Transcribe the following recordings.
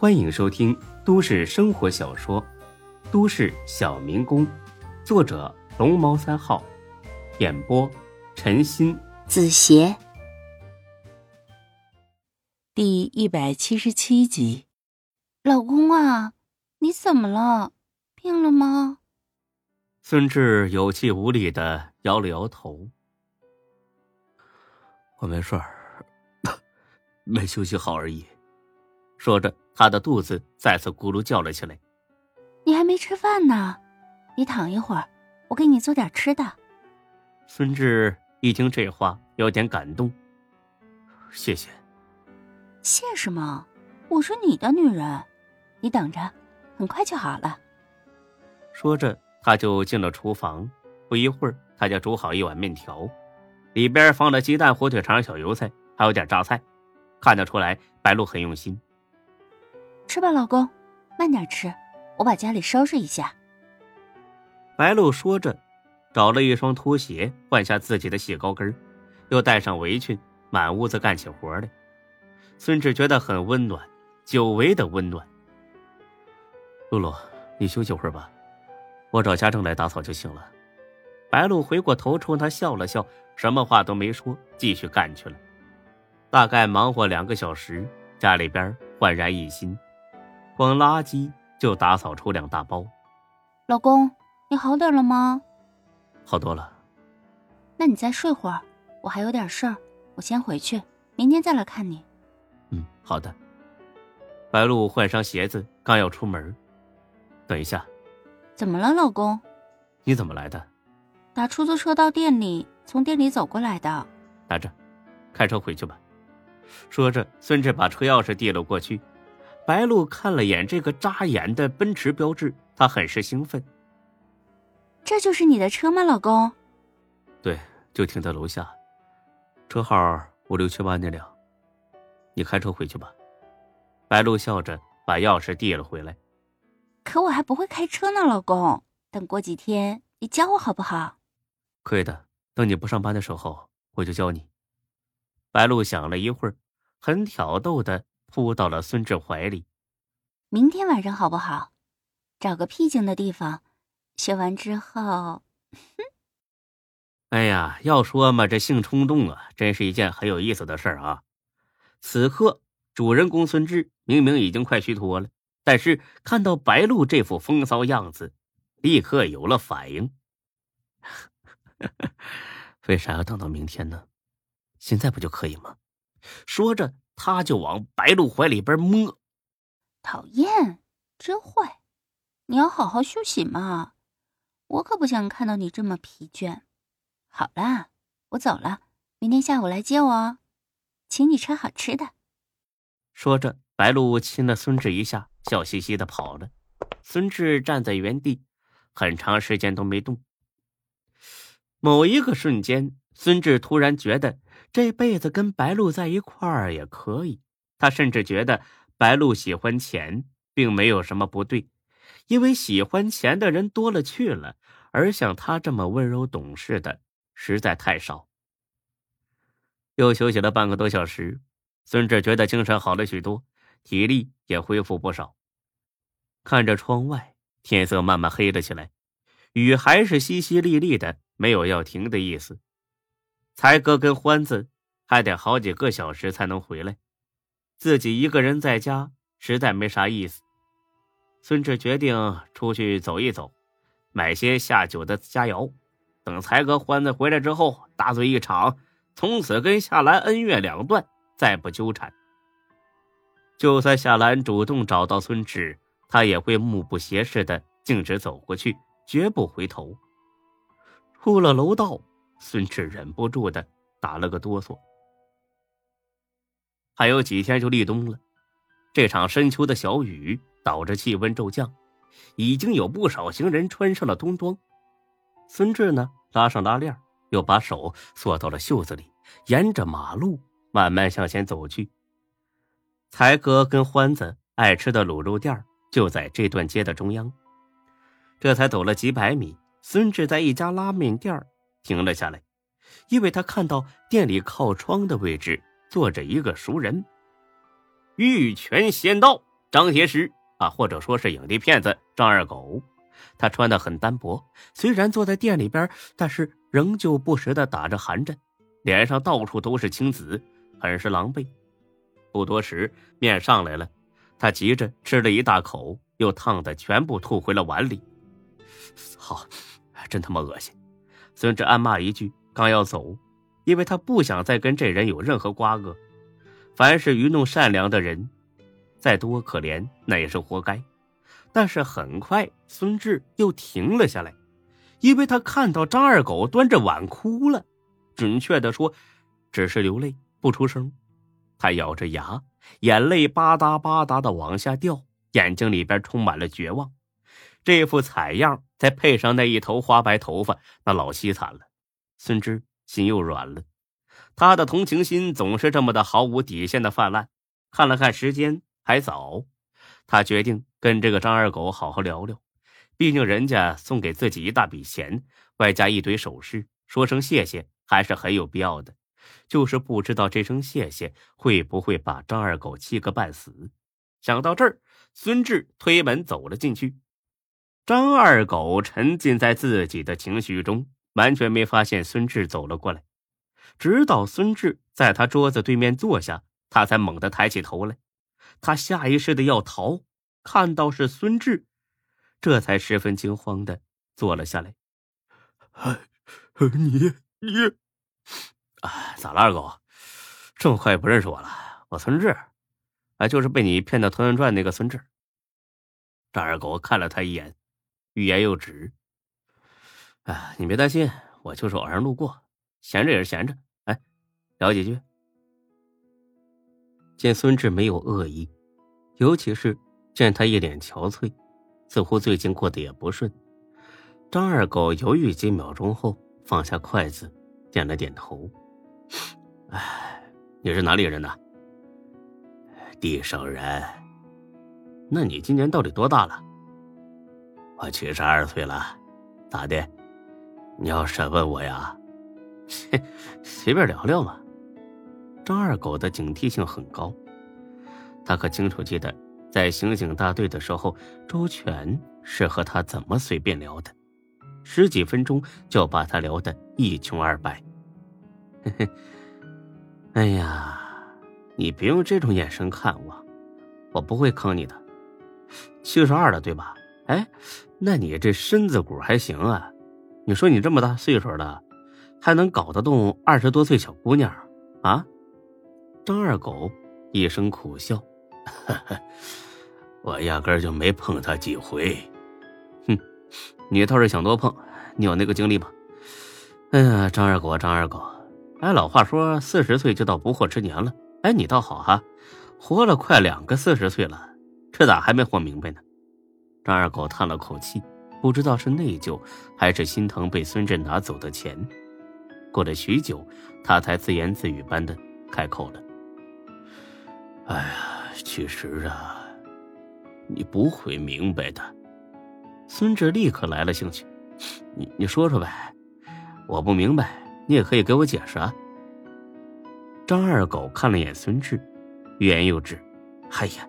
欢迎收听都市生活小说《都市小民工》，作者龙猫三号，演播陈鑫、子邪，第一百七十七集。老公啊，你怎么了？病了吗？孙志有气无力的摇了摇头。我没事儿，没休息好而已。说着，他的肚子再次咕噜叫了起来。你还没吃饭呢，你躺一会儿，我给你做点吃的。孙志一听这话，有点感动。谢谢。谢什么？我是你的女人，你等着，很快就好了。说着，他就进了厨房。不一会儿，他就煮好一碗面条。里边放了鸡蛋、火腿肠、小油菜，还有点榨菜，看得出来白露很用心。吃吧，老公，慢点吃，我把家里收拾一下。白露说着，找了一双拖鞋，换下自己的细高跟，又戴上围裙，满屋子干起活来。孙志觉得很温暖，久违的温暖。露露，你休息会儿吧，我找家政来打扫就行了。白露回过头冲他笑了笑，什么话都没说，继续干去了。大概忙活两个小时，家里边焕然一新，光垃圾就打扫出两大包。老公，你好点了吗？好多了。那你再睡会儿，我还有点事儿，我先回去，明天再来看你。嗯，好的。白露换上鞋子，刚要出门，等一下。怎么了，老公？你怎么来的？打出租车到店里，从店里走过来的。拿着，开车回去吧。说着，孙志把车钥匙递了过去。白露看了眼这个扎眼的奔驰标志，她很是兴奋。这就是你的车吗，老公？对，就停在楼下，车号五六七八那辆。你开车回去吧。白露笑着把钥匙递了回来。可我还不会开车呢，老公。等过几天，你教我好不好？可以的，等你不上班的时候，我就教你。白露想了一会儿，很挑逗的扑到了孙志怀里。明天晚上好不好？找个僻静的地方，学完之后，哼。哎呀，要说嘛，这性冲动啊，真是一件很有意思的事儿啊。此刻，主人公孙志明明已经快虚脱了，但是看到白露这副风骚样子，立刻有了反应。为啥要等到明天呢？现在不就可以吗？说着，他就往白露怀里边摸。讨厌，真坏！你要好好休息嘛，我可不想看到你这么疲倦。好啦，我走了，明天下午来接我哦，请你吃好吃的。说着，白露亲了孙志一下，笑嘻嘻的跑了。孙志站在原地，很长时间都没动。某一个瞬间，孙志突然觉得这辈子跟白露在一块儿也可以。他甚至觉得白露喜欢钱，并没有什么不对，因为喜欢钱的人多了去了，而像他这么温柔懂事的实在太少。又休息了半个多小时，孙志觉得精神好了许多，体力也恢复不少。看着窗外，天色慢慢黑了起来，雨还是淅淅沥沥的。没有要停的意思，才哥跟欢子还得好几个小时才能回来，自己一个人在家实在没啥意思。孙志决定出去走一走，买些下酒的佳肴，等才哥欢子回来之后大醉一场，从此跟夏兰恩怨两断，再不纠缠。就算夏兰主动找到孙志，他也会目不斜视的径直走过去，绝不回头。出了楼道，孙志忍不住的打了个哆嗦。还有几天就立冬了，这场深秋的小雨导致气温骤降，已经有不少行人穿上了冬装。孙志呢，拉上拉链，又把手缩到了袖子里，沿着马路慢慢向前走去。才哥跟欢子爱吃的卤肉店就在这段街的中央。这才走了几百米。孙志在一家拉面店停了下来，因为他看到店里靠窗的位置坐着一个熟人。玉泉仙道张铁石啊，或者说是影帝骗子张二狗。他穿的很单薄，虽然坐在店里边，但是仍旧不时的打着寒颤，脸上到处都是青紫，很是狼狈。不多时，面上来了，他急着吃了一大口，又烫的全部吐回了碗里。好，真他妈恶心！孙志暗骂一句，刚要走，因为他不想再跟这人有任何瓜葛。凡是愚弄善良的人，再多可怜，那也是活该。但是很快，孙志又停了下来，因为他看到张二狗端着碗哭了，准确的说，只是流泪不出声。他咬着牙，眼泪吧嗒吧嗒的往下掉，眼睛里边充满了绝望。这副惨样，再配上那一头花白头发，那老凄惨了。孙志心又软了，他的同情心总是这么的毫无底线的泛滥。看了看时间，还早。他决定跟这个张二狗好好聊聊，毕竟人家送给自己一大笔钱，外加一堆首饰，说声谢谢还是很有必要的。就是不知道这声谢谢会不会把张二狗气个半死。想到这儿，孙志推门走了进去。张二狗沉浸在自己的情绪中，完全没发现孙志走了过来。直到孙志在他桌子对面坐下，他才猛地抬起头来。他下意识的要逃，看到是孙志，这才十分惊慌的坐了下来。哎，你你，啊，咋了，二狗？这么快不认识我了？我孙志，啊，就是被你骗到团团转那个孙志。张二狗看了他一眼，欲言又止。你别担心，我就是偶然路过，闲着也是闲着。哎，聊几句。见孙志没有恶意，尤其是见他一脸憔悴，似乎最近过得也不顺。张二狗犹豫几秒钟后放下筷子，点了点头：“哎，你是哪里人呢？地上人。那你今年到底多大了？我七十二岁了。咋的？你要审问我呀？随便聊聊嘛。”张二狗的警惕性很高，他可清楚记得，在刑警大队的时候，周全是和他怎么随便聊的，十几分钟就把他聊得一穷二白。嘿嘿，哎呀，你别用这种眼神看我，我不会坑你的。七十二了，对吧？哎，那你这身子骨还行啊？你说你这么大岁数了，还能搞得动二十多岁小姑娘啊？张二狗一声苦笑：“ 我压根就没碰他几回。”“哼，你倒是想多碰，你有那个精力吗？”“哎呀，张二狗，张二狗，哎，老话说四十岁就到不惑之年了。哎，你倒好哈，活了快两个四十岁了，这咋还没活明白呢？”张二狗叹了口气，不知道是内疚还是心疼被孙振拿走的钱。过了许久，他才自言自语般的开口了。哎呀，其实啊，你不会明白的。孙志立刻来了兴趣，你你说说呗，我不明白，你也可以给我解释啊。张二狗看了眼孙志，欲言又止。哎呀，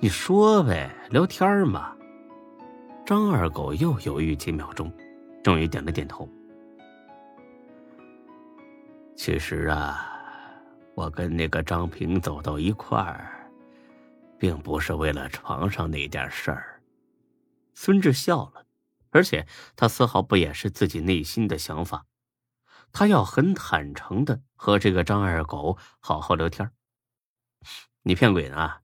你说呗，聊天嘛。张二狗又犹豫几秒钟，终于点了点头。其实啊。我跟那个张平走到一块儿，并不是为了床上那点事儿。孙志笑了，而且他丝毫不掩饰自己内心的想法，他要很坦诚的和这个张二狗好好聊天。你骗鬼呢？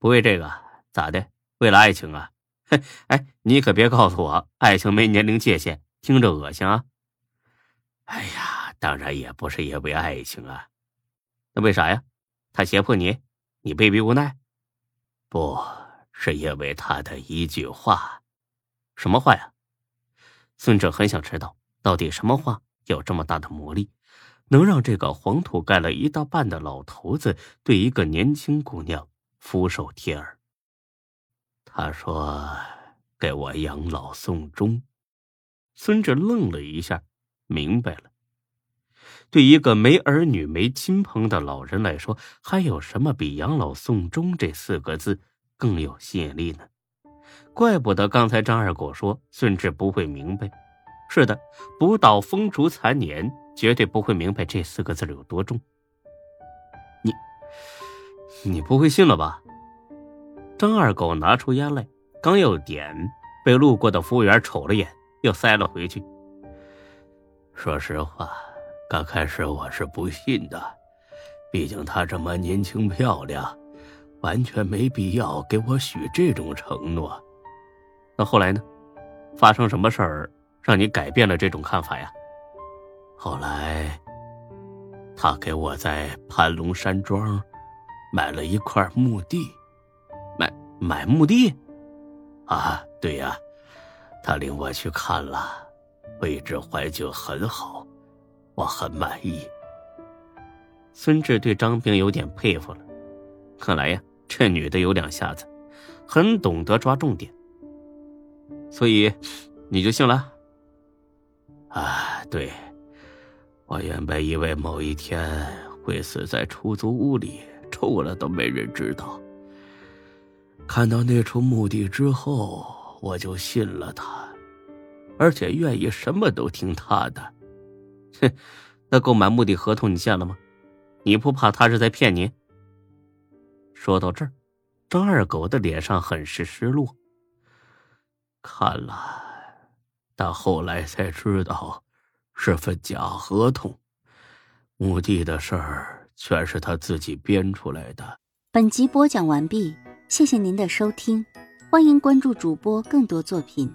不为这个咋的？为了爱情啊？嘿，哎，你可别告诉我爱情没年龄界限，听着恶心啊！哎呀，当然也不是因为爱情啊。那为啥呀？他胁迫你，你被逼无奈？不是因为他的一句话。什么话呀？孙哲很想知道，到底什么话有这么大的魔力，能让这个黄土盖了一大半的老头子对一个年轻姑娘俯首帖耳？他说：“给我养老送终。”孙志愣了一下，明白了。对一个没儿女、没亲朋的老人来说，还有什么比养老送终这四个字更有吸引力呢。怪不得刚才张二狗说孙志不会明白。是的，不到风烛残年，绝对不会明白这四个字有多重。你，你不会信了吧？张二狗拿出烟来，刚要点，被路过的服务员瞅了眼，又塞了回去。说实话，刚开始我是不信的，毕竟她这么年轻漂亮，完全没必要给我许这种承诺。那后来呢？发生什么事儿？让你改变了这种看法呀？后来，他给我在盘龙山庄买了一块墓地，买墓地？啊，对呀，他领我去看了，位置环境很好，我很满意。孙志对张冰有点佩服了，看来呀，这女的有两下子，很懂得抓重点。所以，你就信了？啊，对，我原本以为某一天会死在出租屋里，臭了都没人知道。看到那处墓地之后，我就信了他，而且愿意什么都听他的。哼，那购买墓地合同你见了吗？你不怕他是在骗你？说到这儿，张二狗的脸上很是失落。看了。但后来才知道，是份假合同，墓地的事儿全是他自己编出来的。本集播讲完毕，谢谢您的收听，欢迎关注主播更多作品。